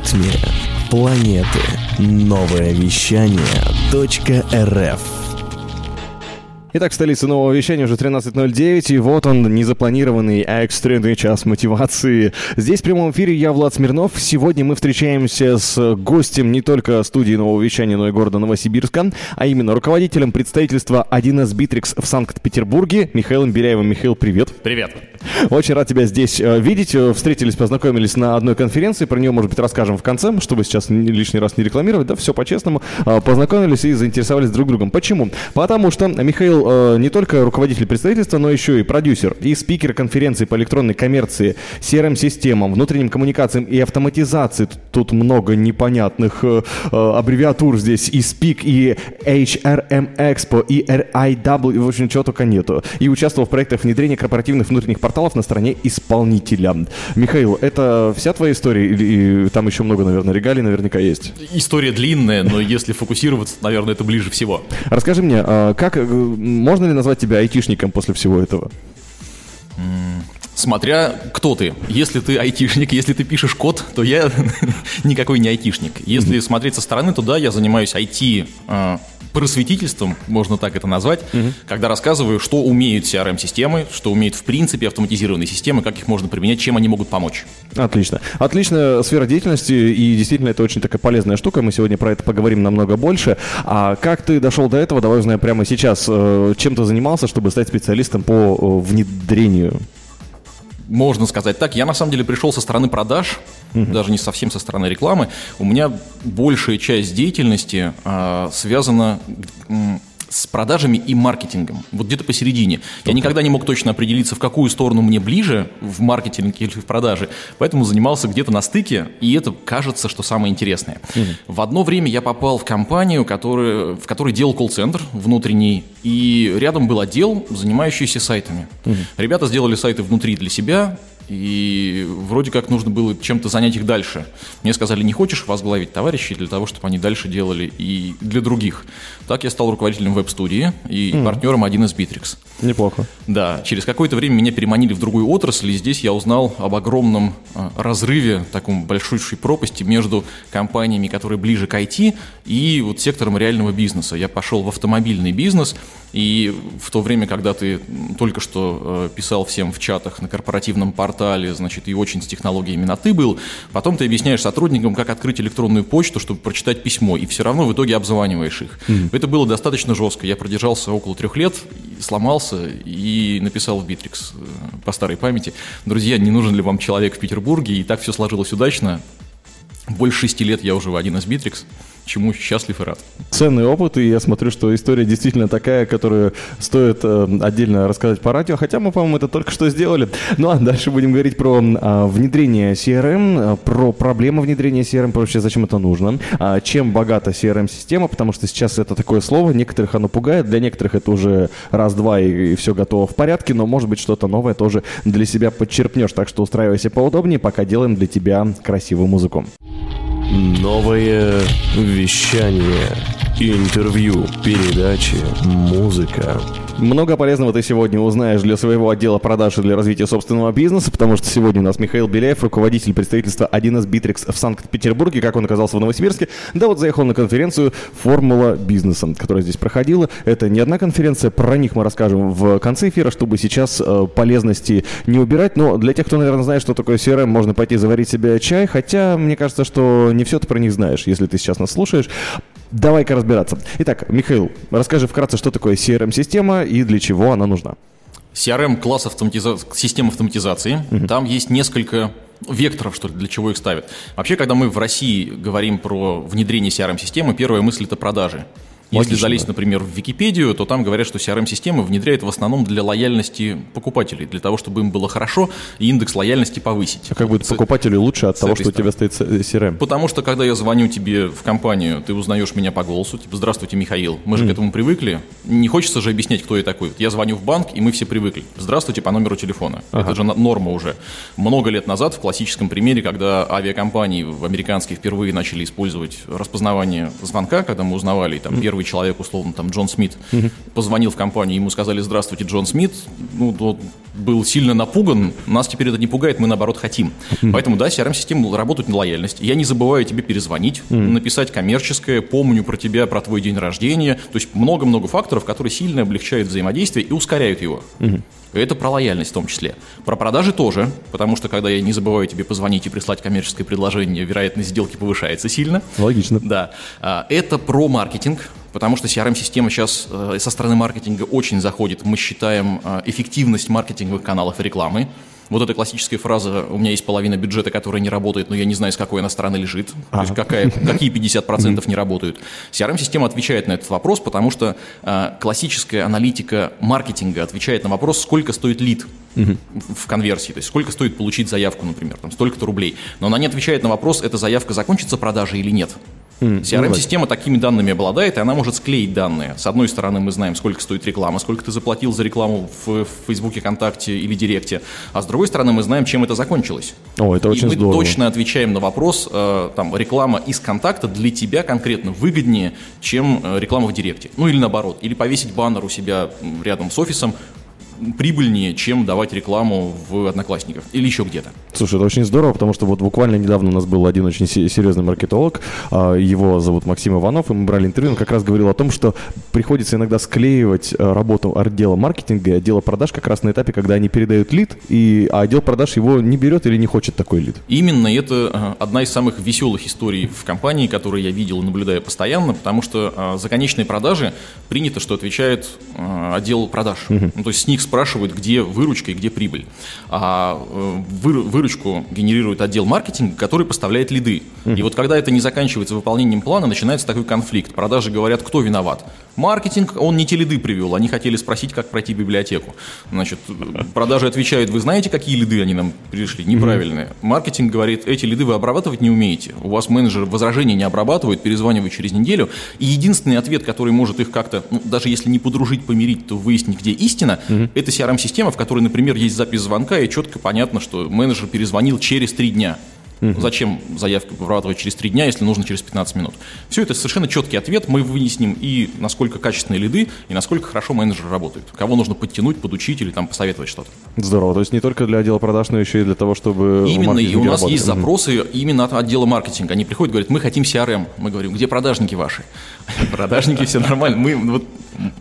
ритме планеты. Новое вещание .рф Итак, столица нового вещания уже 13.09, и вот он, незапланированный, а экстренный час мотивации. Здесь в прямом эфире я, Влад Смирнов. Сегодня мы встречаемся с гостем не только студии нового вещания, но и города Новосибирска, а именно руководителем представительства 1С Bittrex в Санкт-Петербурге Михаилом Беляевым. Михаил, привет. Привет. Очень рад тебя здесь э, видеть. Э, Встретились, познакомились на одной конференции. Про нее, может быть, расскажем в конце, чтобы сейчас ни- лишний раз не рекламировать. Да, все по-честному. Э, Познакомились и заинтересовались друг другом. Почему? Потому что Михаил э, не только руководитель представительства, но еще и продюсер и спикер конференции по электронной коммерции, CRM-системам, внутренним коммуникациям и автоматизации. Тут- много непонятных э, э, аббревиатур здесь. И SPIC, и HRM Expo, и RIW, в общем, чего только нету. И участвовал в проектах внедрения корпоративных внутренних порталов на стороне исполнителя. Михаил, это вся твоя история? Или там еще много, наверное, регалий наверняка есть? История длинная, но если фокусироваться, наверное, это ближе всего. Расскажи мне, а как, э, можно ли назвать тебя айтишником после всего этого? Смотря кто ты. Если ты айтишник, если ты пишешь код, то я никакой не айтишник. Если смотреть со стороны, то да, я занимаюсь IT э, просветительством, можно так это назвать, когда рассказываю, что умеют CRM-системы, что умеют в принципе автоматизированные системы, как их можно применять, чем они могут помочь. Отлично. Отличная сфера деятельности, и действительно это очень такая полезная штука. Мы сегодня про это поговорим намного больше. А как ты дошел до этого, давай узнаем прямо сейчас. Э, Чем ты занимался, чтобы стать специалистом по э, внедрению? Можно сказать так. Я на самом деле пришел со стороны продаж, даже не совсем со стороны рекламы. У меня большая часть деятельности а, связана с продажами и маркетингом. Вот где-то посередине. Я никогда не мог точно определиться, в какую сторону мне ближе, в маркетинге или в продаже. Поэтому занимался где-то на стыке, и это кажется, что самое интересное. В одно время я попал в компанию, которая, в которой делал колл-центр внутренний, и рядом был отдел, занимающийся сайтами. Ребята сделали сайты внутри для себя, и вроде как нужно было чем-то занять их дальше. Мне сказали, не хочешь возглавить товарищей для того, чтобы они дальше делали и для других. Так я стал руководителем веб-студии и партнером один из Bittrex. Неплохо. Да, через какое-то время меня переманили в другую отрасль, и здесь я узнал об огромном а, разрыве, таком большущей пропасти между компаниями, которые ближе к IT, и вот сектором реального бизнеса. Я пошел в автомобильный бизнес, и в то время, когда ты только что э, писал всем в чатах на корпоративном портале, значит, и очень с технологиями на «ты» был, потом ты объясняешь сотрудникам, как открыть электронную почту, чтобы прочитать письмо, и все равно в итоге обзваниваешь их. Это было достаточно жестко. Я продержался около трех лет, сломался и написал в Битрикс э, по старой памяти. Друзья, не нужен ли вам человек в Петербурге? И так все сложилось удачно. Больше шести лет я уже в 1С-Битрикс, чему счастлив и рад. Ценный опыт, и я смотрю, что история действительно такая, которую стоит э, отдельно рассказать по радио, хотя мы, по-моему, это только что сделали. Ну а дальше будем говорить про а, внедрение CRM, про проблемы внедрения CRM, вообще зачем это нужно, а, чем богата CRM-система, потому что сейчас это такое слово, некоторых оно пугает, для некоторых это уже раз-два и, все готово в порядке, но может быть что-то новое тоже для себя подчерпнешь, так что устраивайся поудобнее, пока делаем для тебя красивую музыку. Новое вещание. Интервью, передачи, музыка. Много полезного ты сегодня узнаешь для своего отдела продаж и для развития собственного бизнеса, потому что сегодня у нас Михаил Беляев, руководитель представительства 1С Bittrex в Санкт-Петербурге. Как он оказался в Новосибирске? Да вот заехал на конференцию «Формула бизнеса», которая здесь проходила. Это не одна конференция, про них мы расскажем в конце эфира, чтобы сейчас э, полезности не убирать. Но для тех, кто, наверное, знает, что такое CRM, можно пойти заварить себе чай, хотя мне кажется, что не все ты про них знаешь, если ты сейчас нас слушаешь. Давай-ка разбираться. Итак, Михаил, расскажи вкратце, что такое CRM-система и для чего она нужна. CRM класс автоматиза... систем автоматизации. Там есть несколько векторов, что ли, для чего их ставят. Вообще, когда мы в России говорим про внедрение CRM-системы, первая мысль – это продажи. Если Логично, залезть, да. например, в Википедию, то там говорят, что CRM-системы внедряют в основном для лояльности покупателей, для того, чтобы им было хорошо и индекс лояльности повысить. А как будет покупателю лучше от того, что у тебя стоит CRM? Потому что, когда я звоню тебе в компанию, ты узнаешь меня по голосу, типа, здравствуйте, Михаил, мы же к этому привыкли. Не хочется же объяснять, кто я такой. Вот Я звоню в банк, и мы все привыкли. Здравствуйте по номеру телефона. Это же норма уже. Много лет назад, в классическом примере, когда авиакомпании в американские впервые начали использовать распознавание звонка, когда мы узнавали, там первые первый человек, условно, там, Джон Смит, позвонил в компанию, ему сказали, здравствуйте, Джон Смит, ну, тот был сильно напуган, нас теперь это не пугает, мы, наоборот, хотим. Поэтому, да, CRM-системы работают на лояльность. Я не забываю тебе перезвонить, написать коммерческое, помню про тебя, про твой день рождения. То есть много-много факторов, которые сильно облегчают взаимодействие и ускоряют его. Это про лояльность в том числе. Про продажи тоже, потому что когда я не забываю тебе позвонить и прислать коммерческое предложение, вероятность сделки повышается сильно. Логично. Да. А, Это про маркетинг, потому что CRM-система сейчас э, со стороны маркетинга очень заходит. Мы считаем э, эффективность маркетинговых каналов и рекламы. Вот эта классическая фраза «у меня есть половина бюджета, которая не работает, но я не знаю, с какой она стороны лежит». То есть какая, какие 50% не работают. CRM-система отвечает на этот вопрос, потому что э, классическая аналитика маркетинга отвечает на вопрос, сколько стоит лид в конверсии, то есть сколько стоит получить заявку, например, там столько-то рублей. Но она не отвечает на вопрос, эта заявка закончится продажей или нет. CRM-система такими данными обладает, и она может склеить данные. С одной стороны, мы знаем, сколько стоит реклама, сколько ты заплатил за рекламу в, в Фейсбуке, ВКонтакте или Директе, а с другой стороны, мы знаем, чем это закончилось. О, это и очень мы здорово. точно отвечаем на вопрос, э, там, реклама из контакта для тебя конкретно выгоднее, чем э, реклама в Директе. Ну или наоборот, или повесить баннер у себя рядом с офисом, прибыльнее, чем давать рекламу в Одноклассниках или еще где-то. Слушай, это очень здорово, потому что вот буквально недавно у нас был один очень се- серьезный маркетолог, а, его зовут Максим Иванов, и мы брали интервью, он как раз говорил о том, что приходится иногда склеивать а, работу отдела маркетинга и отдела продаж как раз на этапе, когда они передают лид, и, а отдел продаж его не берет или не хочет такой лид. Именно это э, одна из самых веселых историй в компании, которую я видел и наблюдаю постоянно, потому что э, за конечные продажи принято, что отвечает э, отдел продаж. Ну, то есть с них спрашивают, где выручка и где прибыль. А э, выр- выручку генерирует отдел маркетинга, который поставляет лиды. И вот когда это не заканчивается выполнением плана, начинается такой конфликт. Продажи говорят, кто виноват. Маркетинг, он не те лиды привел, они хотели спросить, как пройти библиотеку. Значит, продажи отвечают, вы знаете, какие лиды они нам пришли? Неправильные. Маркетинг говорит, эти лиды вы обрабатывать не умеете. У вас менеджер возражения не обрабатывает, перезванивает через неделю. И единственный ответ, который может их как-то, ну, даже если не подружить, помирить, то выяснить, где истина, это CRM-система, в которой, например, есть запись звонка, и четко понятно, что менеджер перезвонил через три дня. Зачем заявку обрабатывать через 3 дня, если нужно через 15 минут? Все это совершенно четкий ответ. Мы выясним и насколько качественные лиды, и насколько хорошо менеджер работает. Кого нужно подтянуть, подучить или там посоветовать что-то. Здорово, то есть не только для отдела продаж, но еще и для того, чтобы... Именно, и у нас работали. есть запросы именно от отдела маркетинга. Они приходят, говорят, мы хотим CRM. Мы говорим, где продажники ваши? Продажники, все нормально. Мы, вот,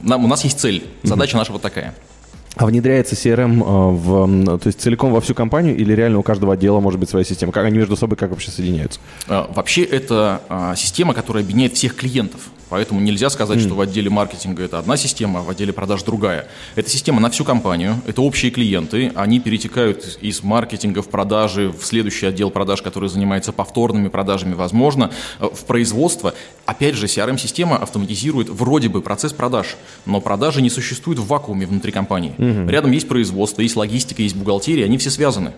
нам, у нас есть цель. Задача наша вот такая. А внедряется CRM э, в, то есть целиком во всю компанию или реально у каждого отдела может быть своя система? Как они между собой как вообще соединяются? А, Вообще это а, система, которая объединяет всех клиентов. Поэтому нельзя сказать, что в отделе маркетинга это одна система, а в отделе продаж другая. Это система на всю компанию, это общие клиенты, они перетекают из маркетинга в продажи в следующий отдел продаж, который занимается повторными продажами, возможно, в производство. Опять же, CRM-система автоматизирует вроде бы процесс продаж, но продажи не существуют в вакууме внутри компании. Рядом есть производство, есть логистика, есть бухгалтерия, они все связаны.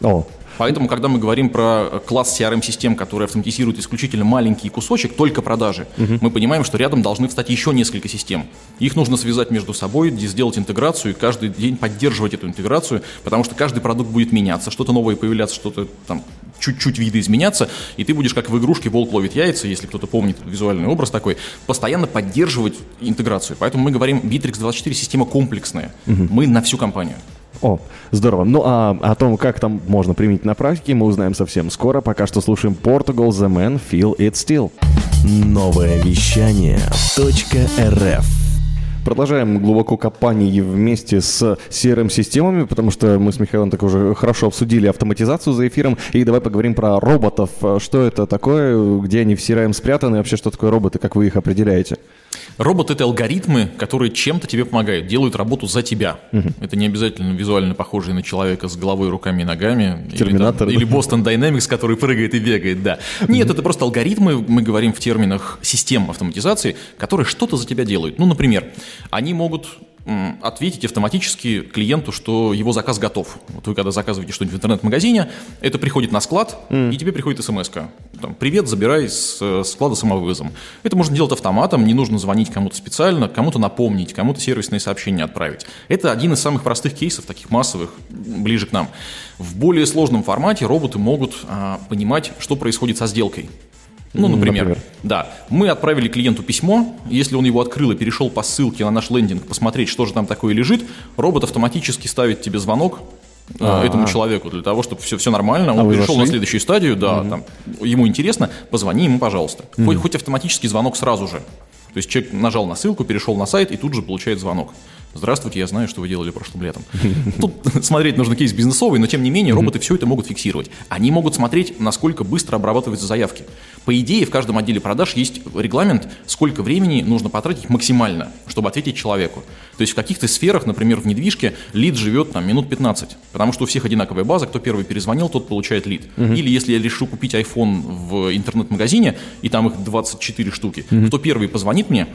О, Поэтому, когда мы говорим про э, класс CRM-систем, который автоматизирует исключительно маленький кусочек, только продажи, мы понимаем, что рядом должны встать еще несколько систем. Их нужно связать между собой, сделать интеграцию и каждый день поддерживать эту интеграцию, потому что каждый продукт будет меняться, что-то новое появляться, что-то там чуть-чуть виды изменяться, и ты будешь как в игрушке «Волк ловит яйца», если кто-то помнит визуальный образ такой, постоянно поддерживать интеграцию. Поэтому мы говорим, Bittrex 24 система комплексная. Мы на всю компанию. О, здорово. Ну а о том, как там можно применить на практике, мы узнаем совсем скоро. Пока что слушаем Portugal The Man Feel It Still. Новое вещание .рф Продолжаем глубоко копание вместе с CRM-системами, потому что мы с Михаилом так уже хорошо обсудили автоматизацию за эфиром. И давай поговорим про роботов. Что это такое, где они в CRM спрятаны, и вообще что такое роботы, как вы их определяете? Робот это алгоритмы, которые чем-то тебе помогают, делают работу за тебя. Это не обязательно визуально похожие на человека с головой, руками и ногами. Терминатор, Или, там- или Boston Dynamics, который прыгает и бегает, да. Нет, это просто алгоритмы, мы говорим в терминах систем автоматизации, которые что-то за тебя делают. Ну, например, они могут ответить автоматически клиенту, что его заказ готов. Вот вы когда заказываете что-нибудь в интернет-магазине, это приходит на склад, и тебе приходит смс -ка. Там, Привет, забирай с э, склада самовывозом. Это можно делать автоматом, не нужно звонить кому-то специально, кому-то напомнить, кому-то сервисные сообщения отправить. Это один из самых простых кейсов, таких массовых, ближе к нам. В более сложном формате роботы могут а, понимать, что происходит со сделкой. Ну, например, например? Да, мы отправили клиенту письмо, если он его открыл и перешел по ссылке на наш лендинг посмотреть, что же там такое лежит, робот автоматически ставит тебе звонок, э, А-а-а. этому человеку для того, чтобы все, все нормально. Он А перешел на следующую стадию, да, там, ему интересно, позвони ему, пожалуйста. Хоть, хоть автоматический звонок сразу же. То есть человек нажал на ссылку, перешел на сайт и тут же получает звонок. Здравствуйте, я знаю, что вы делали прошлым летом. Тут смотреть нужно кейс бизнесовый, но тем не менее роботы все это могут фиксировать. Они могут смотреть, насколько быстро обрабатываются заявки. По идее, в каждом отделе продаж есть регламент, сколько времени нужно потратить максимально, чтобы ответить человеку. То есть в каких-то сферах, например, в недвижке, лид живет там минут 15, потому что у всех одинаковая база, кто первый перезвонил, тот получает лид. Или если я решу купить iPhone в интернет-магазине, и там их 24 штуки, кто первый позвонит мне,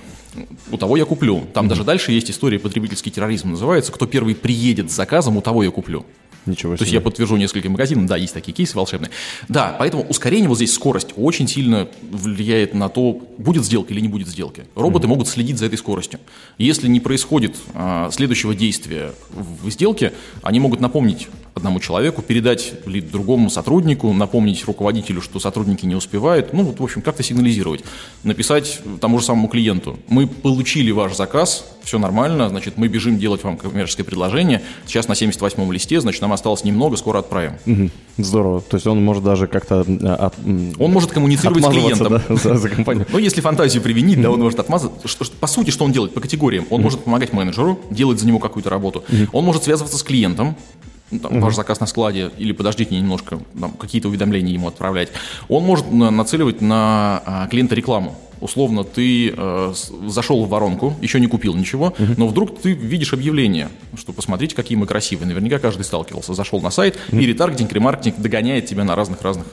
у того я куплю. Там даже дальше есть история потребительский терроризм называется, кто первый приедет с заказом, у того я куплю. Ничего То есть себе. я подтвержу нескольким магазинам, да, есть такие кейсы волшебные. Да, поэтому ускорение вот здесь, скорость очень сильно влияет на то, будет сделка или не будет сделки. Роботы могут следить за этой скоростью. Если не происходит а, следующего действия в сделке, они могут напомнить одному человеку, передать ли другому сотруднику, напомнить руководителю, что сотрудники не успевают, ну, вот, в общем, как-то сигнализировать, написать тому же самому клиенту, мы получили ваш заказ, все нормально, значит, мы бежим делать вам коммерческое предложение, сейчас на 78-м листе, значит, нам осталось немного, скоро отправим. Здорово. То есть он может даже как-то э, от- Он может коммуницировать с клиентом. да, за, за компанию. Ну, если фантазию применить, да, он может отмазаться. Что- по сути, что он делает по категориям? Он может помогать менеджеру, делать за него какую-то работу. Он может связываться с клиентом, ну, там, ваш заказ на складе, или подождите немножко, там, какие-то уведомления ему отправлять. Он может на- нацеливать на а, клиента рекламу. Условно, ты э, зашел в воронку, еще не купил ничего, но вдруг ты видишь объявление, что посмотрите, какие мы красивые. Наверняка каждый сталкивался. Зашел на сайт, и ретаргетинг, ремаркетинг догоняет тебя на разных-разных.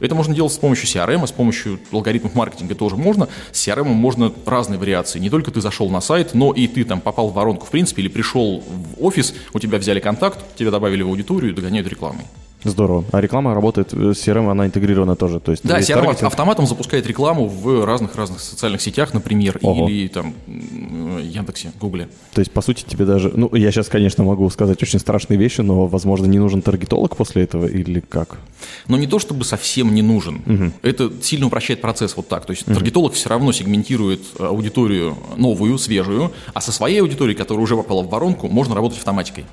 Это можно делать с помощью CRM, с помощью алгоритмов маркетинга тоже можно. С CRM можно разные вариации. Не только ты зашел на сайт, но и ты там попал в воронку, в принципе, или пришел в офис, у тебя взяли контакт, тебя добавили в аудиторию и догоняют рекламой. Здорово. А реклама работает э, с CRM, она интегрирована тоже. То есть Да, CRM таргетинг. автоматом запускает рекламу в разных-разных социальных сетях, например, Ого. или там Яндексе, Гугле. То есть, по сути, тебе даже... Ну, я сейчас, конечно, могу сказать очень страшные вещи, но, возможно, не нужен таргетолог после этого или как? Но не то чтобы совсем не нужен. Это сильно упрощает процесс вот так. То есть таргетолог все равно сегментирует аудиторию новую, свежую, а со своей аудиторией, которая уже попала в воронку, можно работать автоматикой.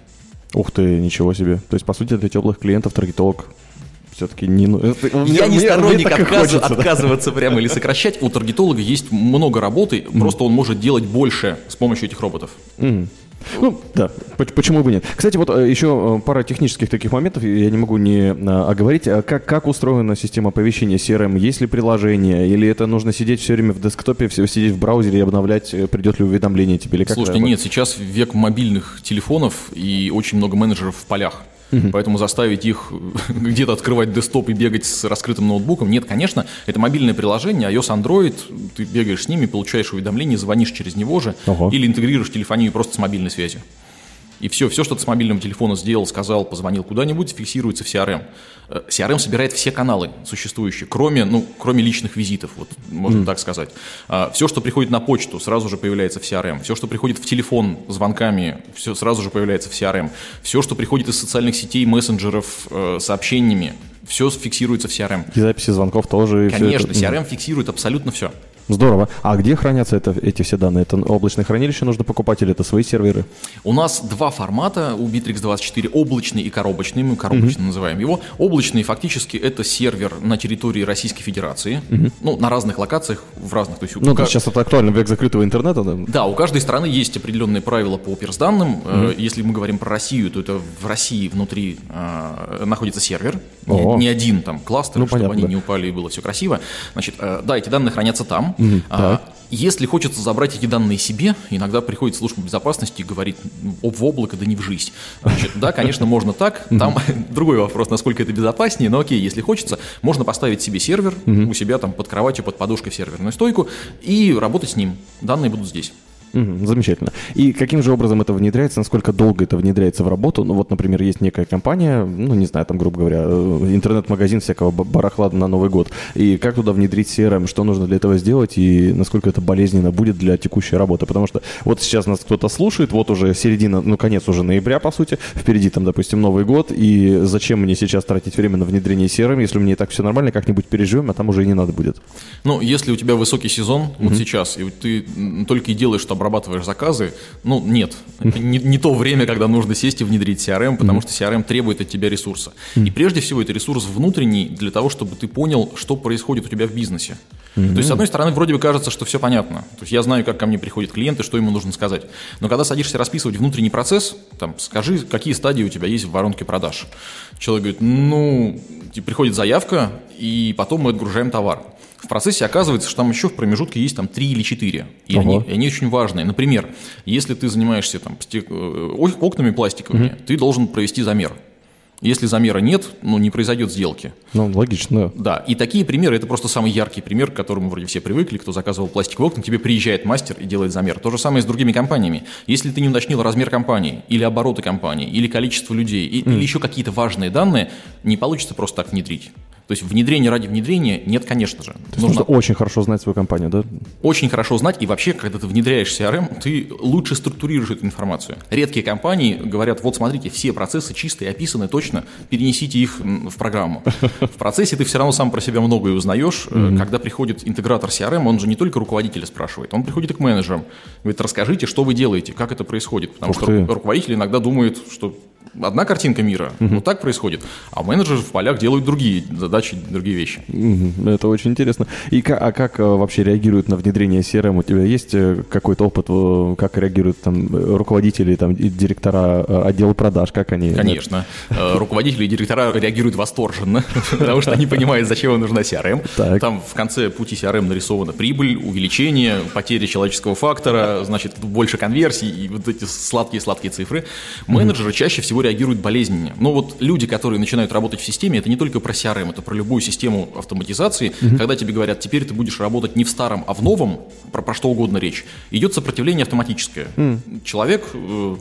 Ух ты, ничего себе. То есть, по сути, для теплых клиентов таргетолог все-таки не... ну, Я не сторонник мне так и отказ- хочется, да. отказываться прямо или сокращать. У таргетолога есть много работы, просто он может делать больше с помощью этих роботов. Ну, да, поч- почему бы нет. Кстати, вот э, еще э, пара технических таких моментов, я не могу не э, оговорить. А Как, как устроена система оповещения CRM? Есть ли приложение? Или это нужно сидеть все время в десктопе, все, сидеть в браузере и обновлять, э, придет ли уведомление тебе? Или как Слушайте, нет, сейчас век мобильных телефонов и очень много менеджеров в полях. Поэтому заставить их где-то открывать десктоп и бегать с раскрытым ноутбуком, нет, конечно, это мобильное приложение, iOS, Android, ты бегаешь с ними, получаешь уведомления, звонишь через него же, Ого. или интегрируешь телефонию просто с мобильной связью. И все, все, что ты с мобильного телефона сделал, сказал, позвонил куда-нибудь, фиксируется в CRM. Э, CRM собирает все каналы существующие, кроме, ну, кроме личных визитов, вот, можно так сказать. все, что приходит на почту, сразу же появляется в CRM. Все, что приходит в телефон звонками, все сразу же появляется в CRM. Все, что приходит из социальных сетей, мессенджеров, э, сообщениями, все фиксируется в CRM. И записи звонков тоже. Конечно, это- CRM фиксирует абсолютно все. Здорово. А где хранятся это, эти все данные? Это облачное хранилище нужно покупать или это свои серверы? У нас два формата у Bittrex24, облачный и коробочный, мы коробочный называем его. Облачный фактически это сервер на территории Российской Федерации, ну, на разных локациях, в разных. То есть у Ну, да, сейчас это актуально, век закрытого интернета, да? Да, у каждой страны есть определенные правила по персданным. Э, Если мы говорим про Россию, то это в России внутри э, находится сервер, не, О. не один там кластер, Ну, чтобы понятно, они да. не упали и было все красиво. Значит, э, да, эти данные хранятся там. А, так. Если хочется забрать эти данные себе, иногда приходит служба безопасности и говорит «О, в облако, да не в жизнь. Значит, да, конечно, можно так. Там другой вопрос, насколько это безопаснее, но окей, если хочется, можно поставить себе сервер у себя там под кроватью, под подушкой в серверную стойку и работать с ним. Данные будут здесь. Мгм, замечательно. И каким же образом это внедряется, насколько долго это внедряется в работу? Ну вот, например, есть некая компания, ну не знаю, там, грубо говоря, э, интернет-магазин всякого ба- барахла на Новый год. И как туда внедрить CRM, что нужно для этого сделать и насколько это болезненно будет для текущей работы? Потому что вот сейчас нас кто-то слушает, вот уже середина, ну конец уже ноября, по сути, впереди там, допустим, Новый год, и зачем мне сейчас тратить время на внедрение CRM, если у меня и так все нормально, как-нибудь переживем, а там уже и не надо будет. Ну, если у тебя высокий сезон, вот сейчас, и ты только и делаешь, что обрабатываешь заказы, ну, нет. Это не, не то время, когда нужно сесть и внедрить CRM, потому что CRM требует от тебя ресурса. И прежде всего, это ресурс внутренний для того, чтобы ты понял, что происходит у тебя в бизнесе. То есть, с одной стороны, вроде бы кажется, что все понятно. То есть, я знаю, как ко мне приходит клиент и что ему нужно сказать. Но когда садишься расписывать внутренний процесс, там, скажи, какие стадии у тебя есть в воронке продаж. Человек говорит, ну, приходит заявка, и потом мы отгружаем товар. В процессе оказывается, что там еще в промежутке есть там три или четыре. И Ого. они, и они очень важные. Например, если ты занимаешься там, э, ок- окнами пластиковыми, ты должен провести замер. Если замера нет, ну, не произойдет сделки. Ну, логично, да. И такие примеры, это просто самый яркий пример, к которому вроде все привыкли, кто заказывал пластиковые окна, тебе приезжает мастер и делает замер. То же самое и с другими компаниями. Если ты не уточнил размер компании, или обороты компании, или количество людей, и- или еще какие-то важные данные, не получится просто так внедрить. То есть внедрение ради внедрения нет, конечно же. То есть нужно очень хорошо знать свою компанию, да? очень хорошо знать, и вообще, когда ты внедряешь CRM, ты лучше структурируешь эту информацию. Редкие компании говорят, вот смотрите, все процессы чистые, описаны точно, перенесите их в программу. В процессе ты все равно сам про себя многое узнаешь. Э, Когда приходит интегратор CRM, он же не только руководителя спрашивает, он приходит и к менеджерам. Говорит, расскажите, что вы делаете, как это происходит. Потому Ух что ты. ру- руководитель иногда думает, что одна картинка мира, вот так происходит, а менеджеры в полях делают другие задачи, другие вещи. Мгм, Это очень интересно. И ка- а как э, вообще реагируют на внедрение CRM? У тебя есть э, какой-то опыт, как реагируют там э, руководители, там директора отдела продаж, как они? Конечно. Руководители и директора реагируют восторженно, потому что они понимают, зачем им нужна CRM. Так. Там в конце пути CRM нарисована прибыль, увеличение, потеря человеческого фактора, значит, больше конверсий и вот эти сладкие-сладкие цифры. Менеджеры чаще всего реагируют болезненнее. Но вот люди, которые начинают работать в системе, это не только про CRM, это про любую систему автоматизации. Когда тебе говорят, теперь ты будешь работать не в старом, а в новом, про, про что угодно речь, идет сопротивление автоматическое. Человек э,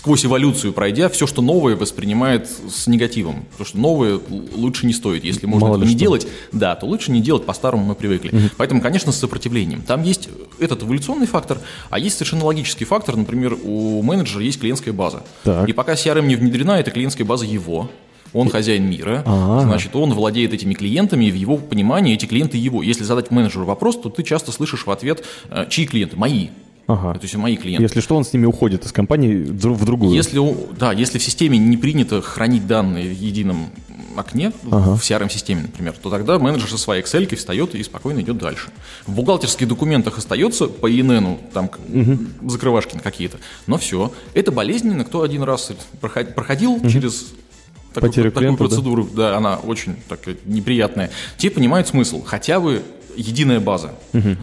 сквозь эволюцию пройдя, все, что новое, воспринимает с негативом. Потому что новое лучше не стоит. Если можно Мало не что. делать, да, то лучше не делать, по-старому мы привыкли. Поэтому, конечно, с сопротивлением. Там есть этот эволюционный фактор, а есть совершенно логический фактор. Например, у менеджера есть клиентская база. Так. И пока CRM не внедрена, это клиентская база его. Он хозяин мира, А. значит, он владеет этими клиентами, и в его понимании эти клиенты его. Если задать менеджеру вопрос, то ты часто слышишь в ответ, э, чьи клиенты? Мои. Ага. То есть мои клиенты. Если что, он с ними уходит из компании в дру- в другую. Если, да, если в системе не принято хранить данные в едином окне, в CRM-системе, например, то тогда менеджер со своей Excel встает и спокойно идет дальше. В бухгалтерских документах остается по ИНН, там к- закрывашки какие-то, но все. Это болезненно, кто один раз проход- проходил через такую, такую клиента, да? процедуру, да? она очень такая неприятная, те понимают смысл, хотя бы единая база.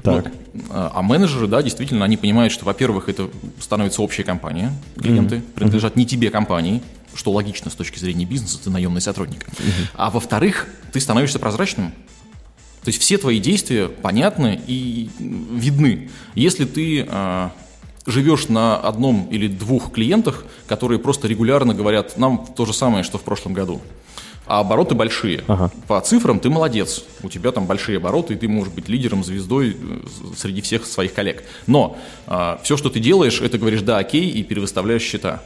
так. Ну, а менеджеры, да, действительно, они понимают, что, во-первых, это становится общая компания, клиенты принадлежат не тебе компании, что логично с точки зрения бизнеса, ты наемный сотрудник. А во-вторых, ты становишься прозрачным. То есть все твои действия понятны и видны. Если ты а, живешь на одном или двух клиентах, которые просто регулярно говорят нам то же самое, что в прошлом году, а обороты большие. Ага. По цифрам ты молодец. У тебя там большие обороты, и ты можешь быть лидером, звездой э, среди всех своих коллег. Но все, что ты делаешь, это говоришь «да, окей» и перевыставляешь счета.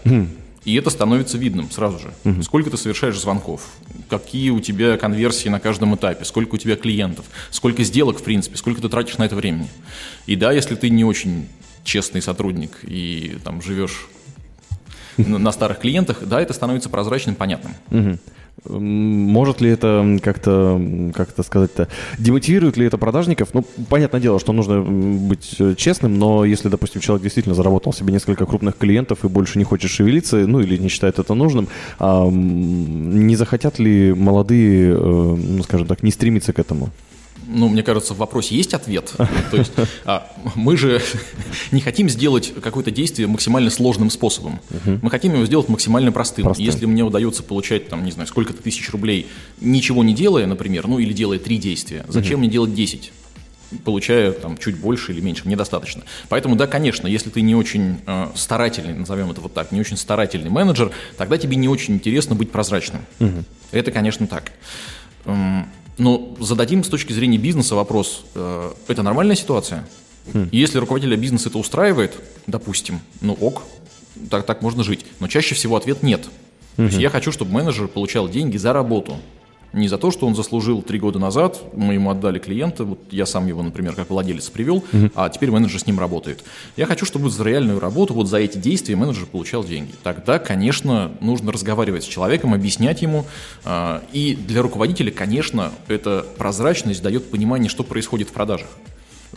И это становится видным сразу же. Сколько ты совершаешь звонков, какие у тебя конверсии на каждом этапе, сколько у тебя клиентов, сколько сделок, в принципе, сколько ты тратишь на это времени. И да, если ты не очень честный сотрудник и там живешь на старых клиентах, да, это становится прозрачным, понятным. М, Может ли это как-то, как это сказать-то, демотивирует ли это продажников? Ну, понятное дело, что нужно быть э, честным, но если, допустим, человек действительно заработал себе несколько крупных клиентов и больше не хочет шевелиться, ну или не считает это нужным, а, не захотят ли молодые, э, ну, скажем так, не стремиться к этому? Ну, мне кажется, в вопросе есть ответ. То есть а, мы же не хотим сделать какое-то действие максимально сложным способом. Мы хотим его сделать максимально простым. Простым. Если мне удается получать, там, не знаю, сколько-то тысяч рублей, ничего не делая, например, ну или делая три действия, зачем мне делать 10? получая там чуть больше или меньше, мне достаточно. Поэтому, да, конечно, если ты не очень э, старательный, назовем это вот так, не очень старательный менеджер, тогда тебе не очень интересно быть прозрачным. Угу. Это, конечно, так. Но зададим с точки зрения бизнеса вопрос, э, это нормальная ситуация? Хм. Если руководителя бизнеса это устраивает, допустим, ну ок, так, так можно жить. Но чаще всего ответ нет. То есть я хочу, чтобы менеджер получал деньги за работу. Не за то, что он заслужил три года назад, мы ему отдали клиента, вот я сам его, например, как владелец привел, угу. а теперь менеджер с ним работает. Я хочу, чтобы за реальную работу, вот за эти действия менеджер получал деньги. Тогда, конечно, нужно разговаривать с человеком, объяснять ему. А, и для руководителя, конечно, эта прозрачность дает понимание, что происходит в продажах.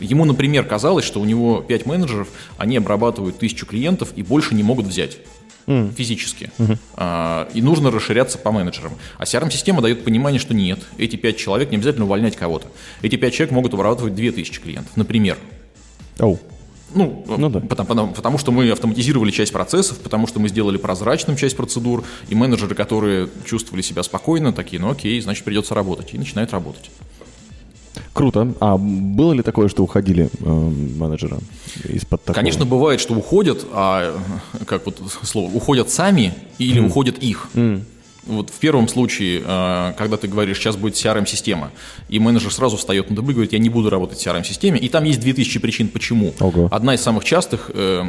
Ему, например, казалось, что у него 5 менеджеров, они обрабатывают тысячу клиентов и больше не могут взять mm. физически. Mm-hmm. А, и нужно расширяться по менеджерам. А CRM-система дает понимание, что нет, эти 5 человек не обязательно увольнять кого-то. Эти 5 человек могут обрабатывать 2000 клиентов, например. Oh. Ну, ну да. потому, потому, потому что мы автоматизировали часть процессов, потому что мы сделали прозрачным часть процедур, и менеджеры, которые чувствовали себя спокойно, такие, ну окей, значит придется работать, и начинают работать. Круто. А было ли такое, что уходили э, менеджеры из-под такого? Конечно, бывает, что уходят, а как вот слово, уходят сами или mm. уходят их. Mm. Вот в первом случае, э, когда ты говоришь, сейчас будет CRM-система, и менеджер сразу встает на дыбы и говорит, я не буду работать в CRM-системе, и там есть 2000 причин, почему. Ого. Одна из самых частых, э,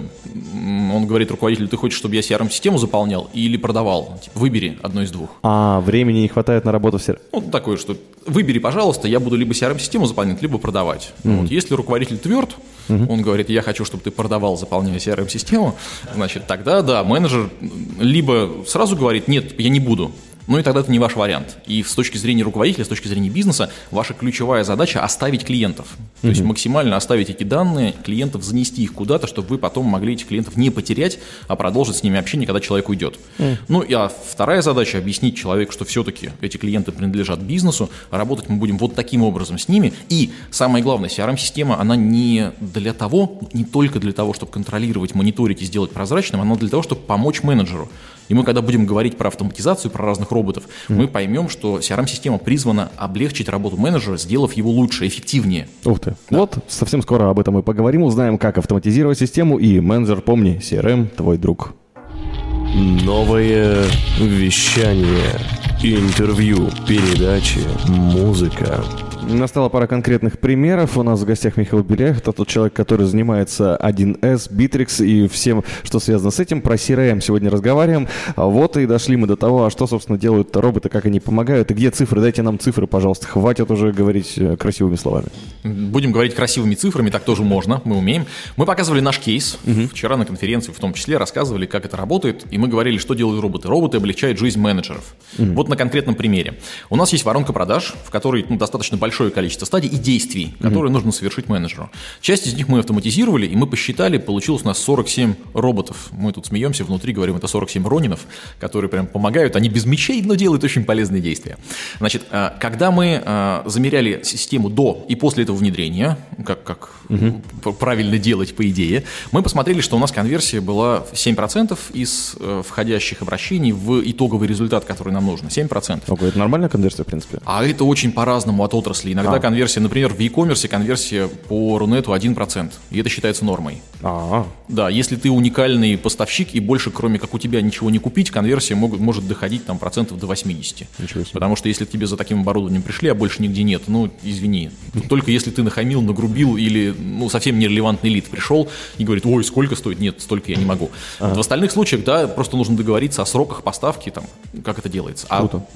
он говорит руководителю, ты хочешь, чтобы я CRM-систему заполнял или продавал? Типа, выбери одно из двух. А, времени не хватает на работу в CRM? Ну, такое, что выбери, пожалуйста, я буду либо CRM-систему заполнять, либо продавать. Mm-hmm. Вот, если руководитель тверд, mm-hmm. он говорит, я хочу, чтобы ты продавал, заполняя CRM-систему, значит, тогда, да, менеджер либо сразу говорит, нет, я не буду, ну и тогда это не ваш вариант. И с точки зрения руководителя, с точки зрения бизнеса, ваша ключевая задача оставить клиентов. То mm-hmm. есть максимально оставить эти данные клиентов, занести их куда-то, чтобы вы потом могли этих клиентов не потерять, а продолжить с ними общение, когда человек уйдет. Mm. Ну и а вторая задача объяснить человеку, что все-таки эти клиенты принадлежат бизнесу, работать мы будем вот таким образом с ними. И самое главное, CRM-система, она не для того, не только для того, чтобы контролировать, мониторить и сделать прозрачным, она для того, чтобы помочь менеджеру. И мы, когда будем говорить про автоматизацию, про разных роботов, mm. мы поймем, что CRM-система призвана облегчить работу менеджера, сделав его лучше, эффективнее. Ух ты. Да. Вот, совсем скоро об этом мы поговорим, узнаем, как автоматизировать систему. И менеджер, помни, CRM – твой друг. Новое вещание. Интервью, передачи, музыка – Настала пора конкретных примеров. У нас в гостях Михаил Беляев. Это тот человек, который занимается 1С, Bittrex и всем, что связано с этим. Про CRM сегодня разговариваем. Вот и дошли мы до того, а что, собственно, делают роботы, как они помогают. И где цифры? Дайте нам цифры, пожалуйста. Хватит уже говорить э, красивыми словами. Будем говорить красивыми цифрами, так тоже можно, мы умеем. Мы показывали наш кейс. Угу. Вчера на конференции в том числе рассказывали, как это работает. И мы говорили, что делают роботы. Роботы облегчают жизнь менеджеров. Угу. Вот на конкретном примере. У нас есть воронка продаж, в которой ну, достаточно большое количество стадий и действий, которые mm-hmm. нужно совершить менеджеру. Часть из них мы автоматизировали, и мы посчитали, получилось у нас 47 роботов. Мы тут смеемся внутри, говорим, это 47 ронинов, которые прям помогают. Они без мечей, но делают очень полезные действия. Значит, э, когда мы э, замеряли систему до и после этого внедрения, как, как mm-hmm. правильно делать по идее, мы посмотрели, что у нас конверсия была 7% из э, входящих обращений в итоговый результат, который нам нужно. 7%. Ого, это нормальная конверсия, в принципе? А это очень по-разному от отрасли. Иногда а. конверсия, например, в e-commerce конверсия по Рунету 1%, и это считается нормой. А. Да, если ты уникальный поставщик и больше, кроме как у тебя, ничего не купить, конверсия могут, может доходить там процентов до 80. Ничего себе. Потому что если к тебе за таким оборудованием пришли, а больше нигде нет, ну, извини. Только если ты нахамил, нагрубил или, ну, совсем нерелевантный лид пришел и говорит, ой, сколько стоит? Нет, столько я не могу. Вот в остальных случаях, да, просто нужно договориться о сроках поставки, там, как это делается. А Круто.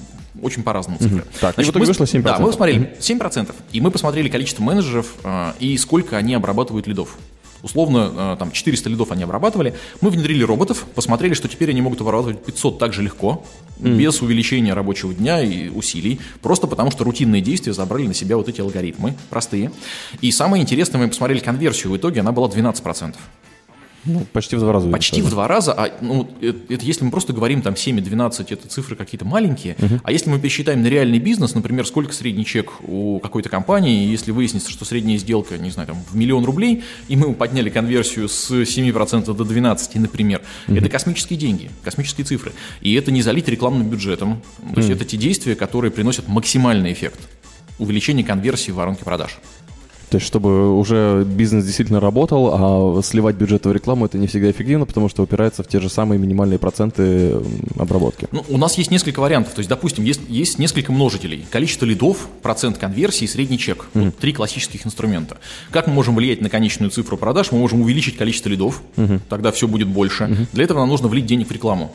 Очень по-разному цифры. Угу. Так, Значит, и в итоге мы, вышло 7%. Да, мы посмотрели 7%. И мы посмотрели количество менеджеров э, и сколько они обрабатывают лидов. Условно, э, там 400 лидов они обрабатывали. Мы внедрили роботов, посмотрели, что теперь они могут обрабатывать 500 так же легко, mm. без увеличения рабочего дня и усилий, просто потому что рутинные действия забрали на себя вот эти алгоритмы, простые. И самое интересное, мы посмотрели конверсию, в итоге она была 12%. Ну, почти в два раза. Почти в два раза. А, ну, это, это если мы просто говорим там 7 и 12, это цифры какие-то маленькие. Угу. А если мы пересчитаем на реальный бизнес, например, сколько средний чек у какой-то компании, если выяснится, что средняя сделка, не знаю, там, в миллион рублей, и мы подняли конверсию с 7% до 12%, например, угу. это космические деньги, космические цифры. И это не залить рекламным бюджетом. То есть это те действия, которые приносят максимальный эффект увеличение конверсии в воронке продаж. То есть, чтобы уже бизнес действительно работал, а сливать бюджет в рекламу это не всегда эффективно, потому что упирается в те же самые минимальные проценты обработки. Ну, у нас есть несколько вариантов. То есть, допустим, есть, есть несколько множителей. Количество лидов, процент конверсии, средний чек. Mm-hmm. Вот три классических инструмента. Как мы можем влиять на конечную цифру продаж? Мы можем увеличить количество лидов, mm-hmm. тогда все будет больше. Mm-hmm. Для этого нам нужно влить денег в рекламу.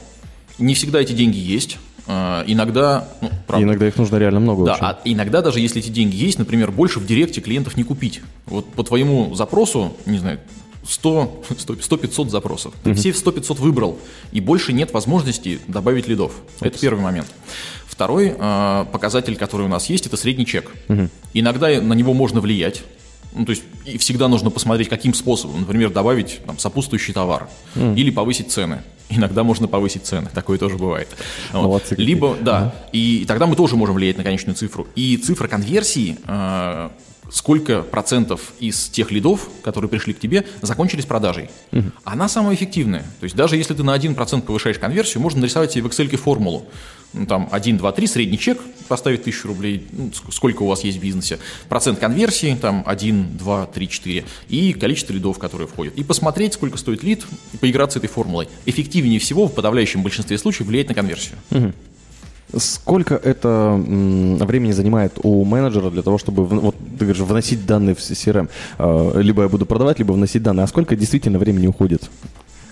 Не всегда эти деньги есть. А, иногда, ну, правда, иногда их нужно реально много. Да, очень. а иногда даже если эти деньги есть, например, больше в директе клиентов не купить. Вот по твоему запросу, не знаю, 100, 100 500 запросов. Ты угу. все 100-500 выбрал, и больше нет возможности добавить лидов. Опс. Это первый момент. Второй э, показатель, который у нас есть, это средний чек. Угу. Иногда на него можно влиять. Ну, то есть и всегда нужно посмотреть, каким способом. Например, добавить там, сопутствующий товар mm. или повысить цены. Иногда можно повысить цены, такое тоже бывает. Молодцы вот. Либо, да, ага. и тогда мы тоже можем влиять на конечную цифру. И цифра конверсии, э, сколько процентов из тех лидов, которые пришли к тебе, закончились продажей. Угу. Она самая эффективная. То есть даже если ты на 1% повышаешь конверсию, можно нарисовать себе в Excel формулу ну, там 1, 2, 3, средний чек, поставить 1000 рублей, ну, сколько у вас есть в бизнесе, процент конверсии, там 1, 2, 3, 4, и количество лидов, которые входят. И посмотреть, сколько стоит лид, и поиграться этой формулой. Эффективнее всего в подавляющем большинстве случаев влиять на конверсию. Угу. Сколько это времени занимает у менеджера для того, чтобы вот, ты говоришь, вносить данные в CRM? А, либо я буду продавать, либо вносить данные. А сколько действительно времени уходит?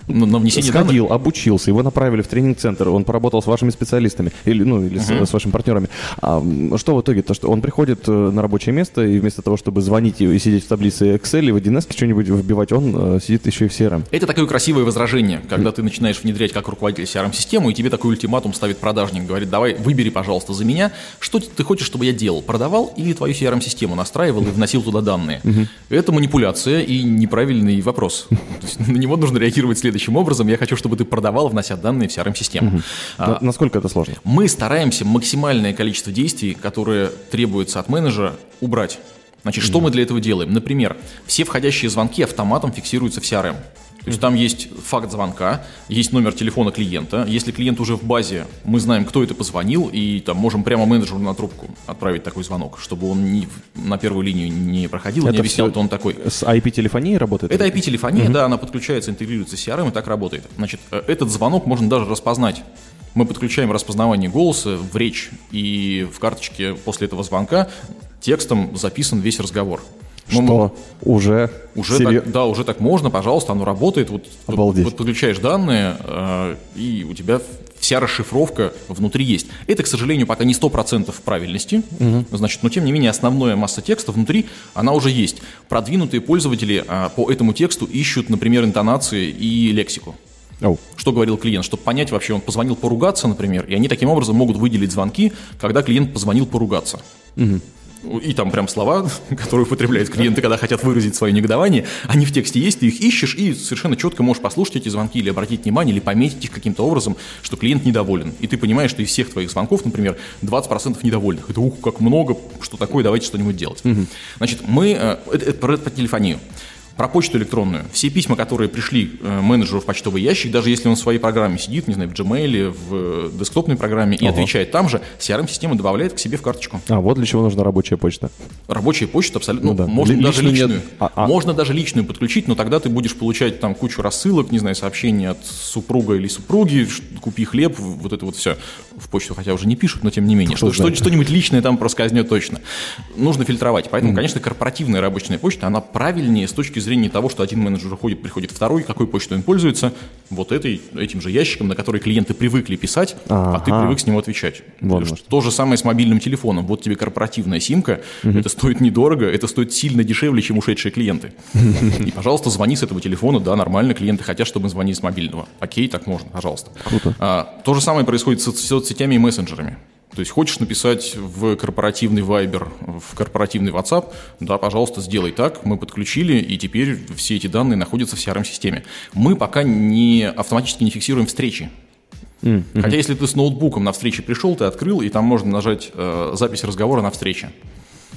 На, на внесение Сходил, данных? обучился, его направили в тренинг-центр, он поработал с вашими специалистами или, ну, или uh-huh. с, с вашими партнерами. А, что в итоге? То, что он приходит э, на рабочее место, и вместо того, чтобы звонить и сидеть в таблице Excel и в 1С что-нибудь вбивать, он э, сидит еще и в CRM. Это такое красивое возражение, когда ты начинаешь внедрять как руководитель CRM-систему, и тебе такой ультиматум ставит продажник, говорит, давай выбери, пожалуйста, за меня, что ты хочешь, чтобы я делал, продавал или твою CRM-систему настраивал и вносил туда данные. Uh-huh. Это манипуляция и неправильный вопрос. На него нужно реагировать следующим образом. Я хочу, чтобы ты продавал, внося данные в CRM-систему. Угу. А, Насколько это сложно? Мы стараемся максимальное количество действий, которые требуются от менеджера, убрать. Значит, что мы для этого делаем? Например, все входящие звонки автоматом фиксируются в CRM. То есть там есть факт звонка, есть номер телефона клиента. Если клиент уже в базе, мы знаем, кто это позвонил, и там можем прямо менеджеру на трубку отправить такой звонок, чтобы он не, на первую линию не проходил, это не объяснял, что он такой. С IP-телефонией работает? Это IP-телефония, угу. да, она подключается, интегрируется с CRM и так работает. Значит, э, этот звонок можно даже распознать. Мы подключаем распознавание голоса в речь, и в карточке после этого звонка текстом записан весь разговор. Что? Мы, уже? Уже так, да, уже так можно, пожалуйста, оно работает. Вот, Обалдеть. вот подключаешь данные, э, и у тебя вся расшифровка внутри есть. Это, к сожалению, пока не 100% правильности, угу. значит, но тем не менее основная масса текста внутри, она уже есть. Продвинутые пользователи э, по этому тексту ищут, например, интонации и лексику. Oh. Что говорил клиент, чтобы понять вообще, он позвонил поругаться, например, и они таким образом могут выделить звонки, когда клиент позвонил поругаться. Угу и там прям слова, которые употребляют клиенты, когда хотят выразить свое негодование, они в тексте есть, ты их ищешь и совершенно четко можешь послушать эти звонки или обратить внимание, или пометить их каким-то образом, что клиент недоволен. И ты понимаешь, что из всех твоих звонков, например, 20% недовольных. Это ух, как много, что такое, давайте что-нибудь делать. Угу. Значит, мы, это, это про, про телефонию. Про почту электронную. Все письма, которые пришли э, менеджеру в почтовый ящик, даже если он в своей программе сидит, не знаю, в Gmail, в э, десктопной программе и ага. отвечает там же, CRM-система добавляет к себе в карточку. А вот для чего нужна рабочая почта. Рабочая почта абсолютно. Ну, ну, да. Можно Ли- даже личную. А, а. Можно даже личную подключить, но тогда ты будешь получать там кучу рассылок, не знаю, сообщений от супруга или супруги, купи хлеб, вот это вот все. В почту, хотя уже не пишут, но тем не менее. Что, что, что-нибудь личное там проскользнет точно. Нужно фильтровать. Поэтому, mm. конечно, корпоративная рабочая почта, она правильнее с точки зрения того, что один менеджер уходит, приходит второй, какой почтой он пользуется, вот этой, этим же ящиком, на который клиенты привыкли писать, ага. а ты привык с него отвечать. Вот то же самое с мобильным телефоном. Вот тебе корпоративная симка, угу. это стоит недорого, это стоит сильно дешевле, чем ушедшие клиенты. И, пожалуйста, звони с этого телефона, да, нормально, клиенты хотят, чтобы мы звонили с мобильного. Окей, так можно, пожалуйста. Круто. А, то же самое происходит с соцсетями и мессенджерами. То есть хочешь написать в корпоративный Viber, в корпоративный WhatsApp, да, пожалуйста, сделай так. Мы подключили, и теперь все эти данные находятся в CRM-системе. Мы пока не автоматически не фиксируем встречи. Mm-hmm. Хотя если ты с ноутбуком на встрече пришел, ты открыл, и там можно нажать э, запись разговора на встрече.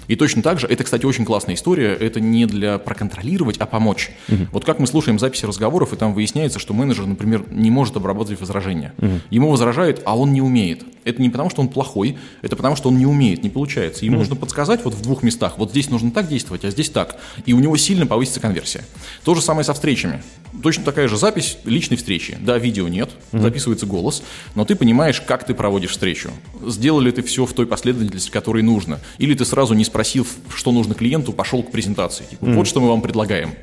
И точно так же, это, кстати, очень классная история, это не для проконтролировать, а помочь. Угу. Вот как мы слушаем записи разговоров, и там выясняется, что менеджер, например, не может обрабатывать возражения. Угу. Ему возражают, а он не умеет. Это не потому, что он плохой, это потому, что он не умеет, не получается. Ему угу. нужно подсказать вот в двух местах, вот здесь нужно так действовать, а здесь так. И у него сильно повысится конверсия. То же самое со встречами. Точно такая же запись личной встречи. Да, видео нет, угу. записывается голос, но ты понимаешь, как ты проводишь встречу. Сделал ли ты все в той последовательности, которой нужно. Или ты сразу не спросил, что нужно клиенту, пошел к презентации. Типа, mm-hmm. вот что мы вам предлагаем.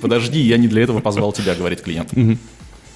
Подожди, я не для этого позвал тебя, говорит клиент. Mm-hmm.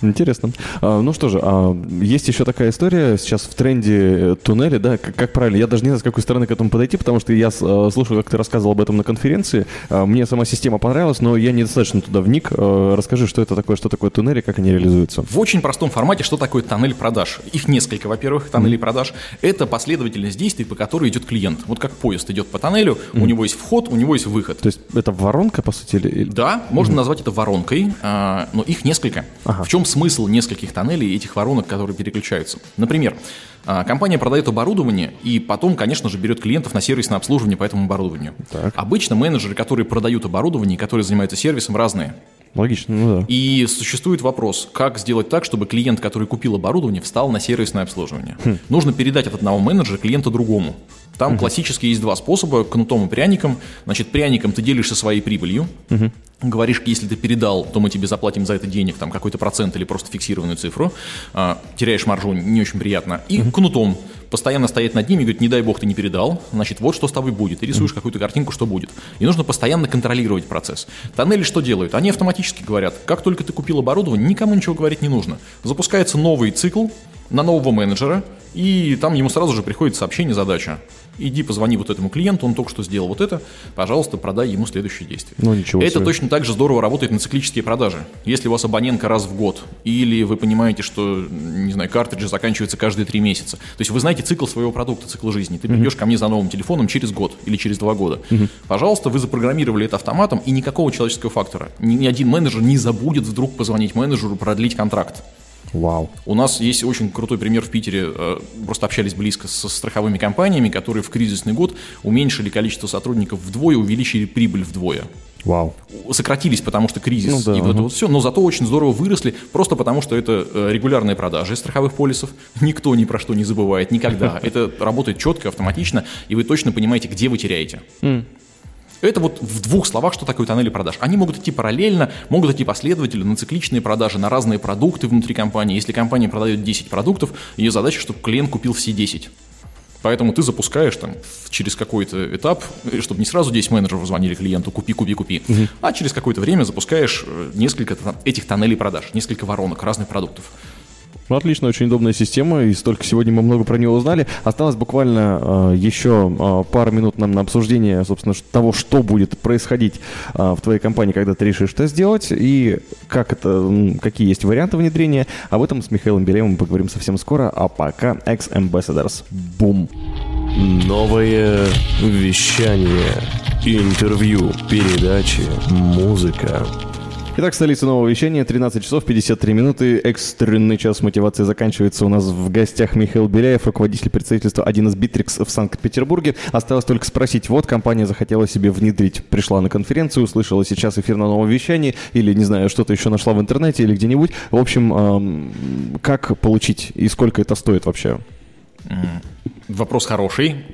Интересно. А, ну что же, а, есть еще такая история сейчас в тренде э, туннели, да, как, как правильно, я даже не знаю, с какой стороны к этому подойти, потому что я а, слушал, как ты рассказывал об этом на конференции, а, мне сама система понравилась, но я недостаточно туда вник. А, расскажи, что это такое, что такое туннели, как они реализуются. В очень простом формате, что такое тоннель продаж? Их несколько, во-первых, тоннелей mm-hmm. продаж. Это последовательность действий, по которой идет клиент. Вот как поезд идет по тоннелю, mm-hmm. у него есть вход, у него есть выход. То есть это воронка, по сути? Или... Да, можно mm-hmm. назвать это воронкой, а, но их несколько. Ага. В чем смысл нескольких тоннелей и этих воронок, которые переключаются. Например, а, компания продает оборудование и потом, конечно же, берет клиентов на сервисное обслуживание по этому оборудованию. Так. Обычно менеджеры, которые продают оборудование и которые занимаются сервисом, разные. Логично, ну да. И существует вопрос, как сделать так, чтобы клиент, который купил оборудование, встал на сервисное обслуживание. Хм. Нужно передать от одного менеджера клиента другому. Там угу. классически есть два способа, кнутом и пряником. Значит, пряником ты делишься своей прибылью. Угу. Говоришь, если ты передал, то мы тебе заплатим за это денег, там какой-то процент или просто фиксированную цифру. А, теряешь маржу, не очень приятно. И угу. кнутом постоянно стоять над ними и говорить, не дай бог ты не передал, значит, вот что с тобой будет. И рисуешь mm-hmm. какую-то картинку, что будет. И нужно постоянно контролировать процесс. Тоннели что делают? Они автоматически говорят, как только ты купил оборудование, никому ничего говорить не нужно. Запускается новый цикл на нового менеджера, и там ему сразу же приходит сообщение, задача иди позвони вот этому клиенту, он только что сделал вот это, пожалуйста, продай ему следующее действие. Ну, ничего это себе. точно так же здорово работает на циклические продажи. Если у вас абонентка раз в год, или вы понимаете, что, не знаю, картриджи заканчиваются каждые три месяца, то есть вы знаете цикл своего продукта, цикл жизни, ты придешь mm-hmm. ко мне за новым телефоном через год или через два года. Mm-hmm. Пожалуйста, вы запрограммировали это автоматом, и никакого человеческого фактора. Ни, ни один менеджер не забудет вдруг позвонить менеджеру, продлить контракт. Вау. У нас есть очень крутой пример в Питере. Э, просто общались близко со страховыми компаниями, которые в кризисный год уменьшили количество сотрудников вдвое, увеличили прибыль вдвое. Вау. Сократились, потому что кризис ну, да, и вот это вот все, но зато очень здорово выросли, просто потому что это э, регулярные продажи страховых полисов. Никто ни про что не забывает никогда. Это работает четко, автоматично, и вы точно понимаете, где вы теряете. Это вот в двух словах, что такое тоннели продаж. Они могут идти параллельно, могут идти последовательно на цикличные продажи, на разные продукты внутри компании. Если компания продает 10 продуктов, ее задача, чтобы клиент купил все 10. Поэтому ты запускаешь там через какой-то этап, э, чтобы не сразу 10 менеджеров звонили клиенту «купи, купи, купи», угу. а через какое-то время запускаешь э, несколько этих тоннелей продаж, несколько воронок разных продуктов. Ну, отлично, очень удобная система, и столько сегодня мы много про нее узнали. Осталось буквально э, еще э, пару минут нам на обсуждение, собственно, того, что будет происходить э, в твоей компании, когда ты решишь это сделать, и как это, какие есть варианты внедрения. Об этом с Михаилом Белевым поговорим совсем скоро, а пока X-Ambassadors. Бум! Новое вещание, интервью, передачи, музыка – Итак, столица нового вещания, 13 часов 53 минуты. Экстренный час мотивации заканчивается. У нас в гостях Михаил Беляев, руководитель представительства 1С Bittrex в Санкт-Петербурге. Осталось только спросить, вот компания захотела себе внедрить, пришла на конференцию, услышала сейчас эфир на новом вещании, или, не знаю, что-то еще нашла в интернете или где-нибудь. В общем, эм, как получить и сколько это стоит вообще? Вопрос хороший.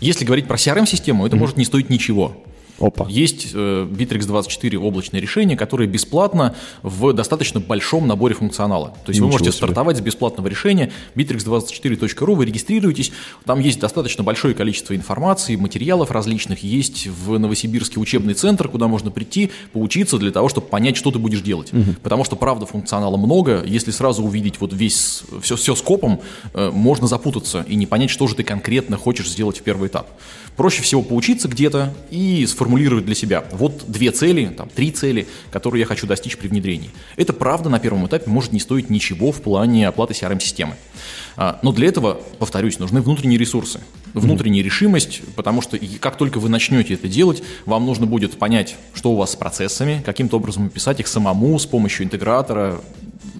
Если говорить про CRM-систему, это mm-hmm. может не стоить ничего. Опа. Есть э, Bittrex 24 облачное решение, которое бесплатно в достаточно большом наборе функционала. То есть Ничего вы можете себе. стартовать с бесплатного решения bittrex24.ru, вы регистрируетесь, там есть достаточно большое количество информации, материалов различных, есть в Новосибирске учебный центр, куда можно прийти, поучиться для того, чтобы понять, что ты будешь делать. Угу. Потому что, правда, функционала много, если сразу увидеть вот весь, все, все скопом, э, можно запутаться и не понять, что же ты конкретно хочешь сделать в первый этап. Проще всего поучиться где-то и сформулировать для себя. Вот две цели, там, три цели, которые я хочу достичь при внедрении. Это правда на первом этапе может не стоить ничего в плане оплаты CRM-системы. А, но для этого, повторюсь, нужны внутренние ресурсы, внутренняя решимость, потому что как только вы начнете это делать, вам нужно будет понять, что у вас с процессами, каким-то образом описать их самому с помощью интегратора,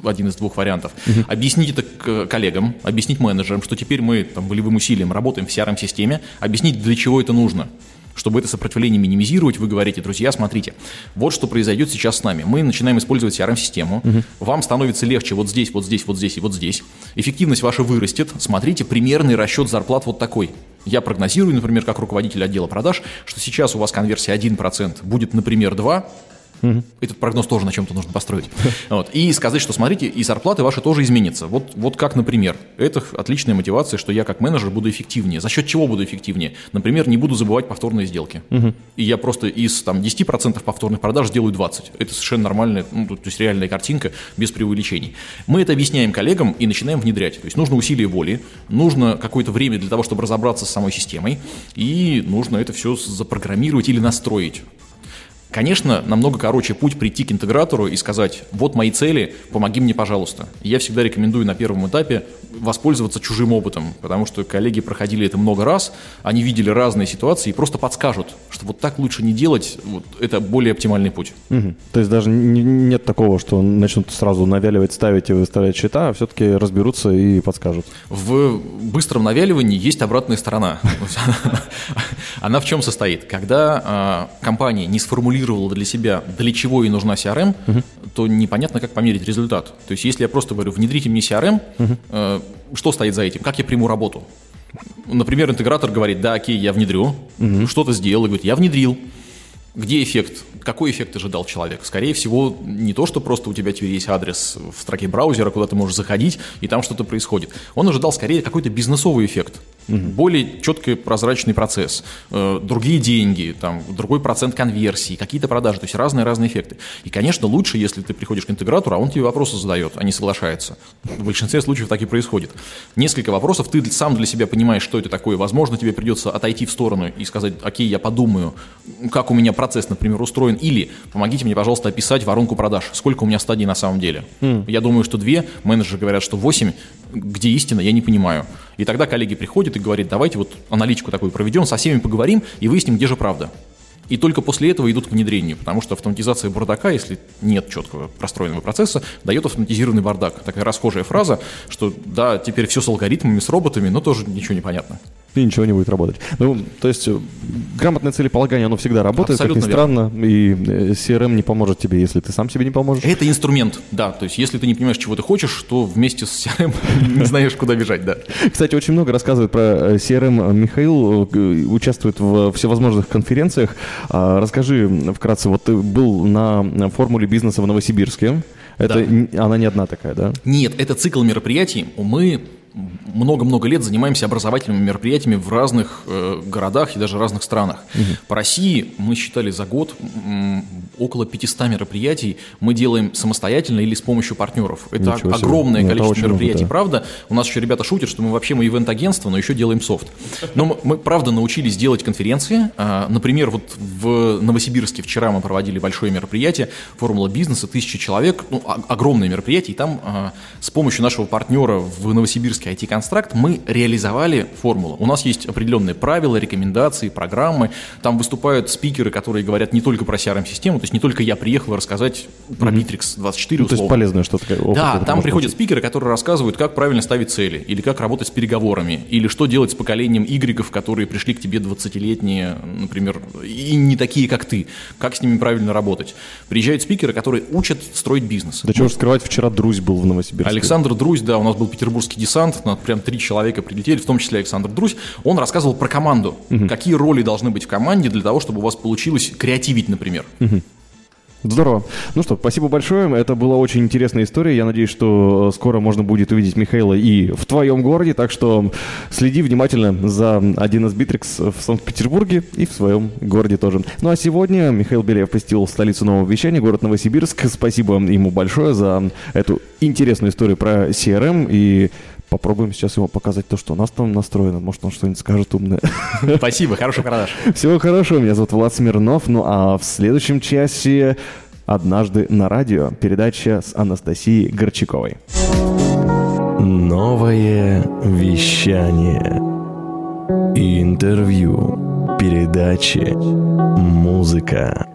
один из двух вариантов. Объяснить это коллегам, объяснить менеджерам, что теперь мы там, волевым усилием работаем в CRM-системе, объяснить, для чего это нужно. Чтобы это сопротивление минимизировать, вы говорите, друзья, смотрите, вот что произойдет сейчас с нами. Мы начинаем использовать CRM-систему, угу. вам становится легче вот здесь, вот здесь, вот здесь и вот здесь. Эффективность ваша вырастет. Смотрите, примерный расчет зарплат вот такой. Я прогнозирую, например, как руководитель отдела продаж, что сейчас у вас конверсия 1%, будет, например, 2%, Угу. Этот прогноз тоже на чем-то нужно построить. Вот. И сказать, что смотрите, и зарплаты ваши тоже изменятся. Вот, вот как, например, это отличная мотивация, что я как менеджер буду эффективнее. За счет чего буду эффективнее? Например, не буду забывать повторные сделки. Угу. И я просто из там, 10% повторных продаж сделаю 20. Это совершенно нормальная, ну, то есть реальная картинка без преувеличений. Мы это объясняем коллегам и начинаем внедрять. То есть нужно усилие воли, нужно какое-то время для того, чтобы разобраться с самой системой, и нужно это все запрограммировать или настроить. Конечно, намного короче путь прийти к интегратору и сказать, вот мои цели, помоги мне, пожалуйста. Я всегда рекомендую на первом этапе воспользоваться чужим опытом, потому что коллеги проходили это много раз, они видели разные ситуации и просто подскажут, что вот так лучше не делать, вот это более оптимальный путь. Угу. То есть даже не, нет такого, что начнут сразу навяливать, ставить и выставлять счета, а все-таки разберутся и подскажут. В быстром навяливании есть обратная сторона. Она в чем состоит? Когда а, компания не сформулировала для себя, для чего ей нужна CRM, то непонятно, как померить результат. То есть, если я просто говорю, внедрите мне CRM, что стоит за этим? Как я приму работу? Например, интегратор говорит, да, окей, я внедрю, угу. что-то сделал, и говорит, я внедрил. Где эффект? Какой эффект ожидал человек? Скорее всего, не то, что просто у тебя теперь есть адрес в строке браузера, куда ты можешь заходить, и там что-то происходит. Он ожидал скорее какой-то бизнесовый эффект. Угу. Более четкий прозрачный процесс, э, другие деньги, там, другой процент конверсии, какие-то продажи, то есть разные-разные эффекты. И, конечно, лучше, если ты приходишь к интегратору, а он тебе вопросы задает, а не соглашается. В большинстве случаев так и происходит. Несколько вопросов, ты сам для себя понимаешь, что это такое. Возможно, тебе придется отойти в сторону и сказать, окей, я подумаю, как у меня процесс, например, устроен, или помогите мне, пожалуйста, описать воронку продаж, сколько у меня стадий на самом деле. Mm. Я думаю, что две, менеджеры говорят, что восемь, где истина, я не понимаю. И тогда коллеги приходят и говорят, давайте вот аналитику такую проведем, со всеми поговорим и выясним, где же правда. И только после этого идут к внедрению, потому что автоматизация бардака, если нет четкого простроенного процесса, дает автоматизированный бардак. Такая расхожая фраза, что да, теперь все с алгоритмами, с роботами, но тоже ничего не понятно и ничего не будет работать. Ну, то есть э, грамотное целеполагание, оно всегда работает, Абсолютно как ни верно. странно, и э, CRM не поможет тебе, если ты сам себе не поможешь. Это инструмент, да, то есть если ты не понимаешь, чего ты хочешь, то вместе с CRM не знаешь, куда бежать, да. Кстати, очень много рассказывает про э, CRM Михаил, участвует в всевозможных конференциях. А, расскажи вкратце, вот ты был на формуле бизнеса в Новосибирске, это да. она не одна такая, да? Нет, это цикл мероприятий. Мы много-много лет занимаемся образовательными мероприятиями в разных э, городах и даже разных странах. Угу. По России мы считали за год м, около 500 мероприятий мы делаем самостоятельно или с помощью партнеров. Это Ничего огромное себе. количество мероприятий, много, да. правда. У нас еще ребята шутят, что мы вообще мы ивент-агентство, но еще делаем софт. Но мы, мы правда научились делать конференции. А, например, вот в Новосибирске вчера мы проводили большое мероприятие, формула бизнеса, тысячи человек, ну, огромное мероприятие, и там а, с помощью нашего партнера в Новосибирске классический IT-констракт, мы реализовали формулу. У нас есть определенные правила, рекомендации, программы. Там выступают спикеры, которые говорят не только про CRM-систему, то есть не только я приехал рассказать про Bittrex 24 ну, То есть полезное что-то. Да, там приходят быть. спикеры, которые рассказывают, как правильно ставить цели, или как работать с переговорами, или что делать с поколением Y, которые пришли к тебе 20-летние, например, и не такие, как ты. Как с ними правильно работать. Приезжают спикеры, которые учат строить бизнес. Да чего скрывать, вчера Друзь был в Новосибирске. Александр Друзь, да, у нас был петербургский десант, десант, на прям три человека прилетели, в том числе Александр Друзь, он рассказывал про команду. Угу. Какие роли должны быть в команде для того, чтобы у вас получилось креативить, например. Угу. Здорово. Ну что, спасибо большое. Это была очень интересная история. Я надеюсь, что скоро можно будет увидеть Михаила и в твоем городе. Так что следи внимательно за 1С Bittrex в Санкт-Петербурге и в своем городе тоже. Ну а сегодня Михаил Беляев посетил столицу нового вещания, город Новосибирск. Спасибо ему большое за эту интересную историю про CRM и Попробуем сейчас ему показать то, что у нас там настроено. Может, он что-нибудь скажет умное. Спасибо, хороший продаж. Всего хорошего. Меня зовут Влад Смирнов. Ну а в следующем часе «Однажды на радио» передача с Анастасией Горчаковой. Новое вещание. Интервью. Передачи. Музыка.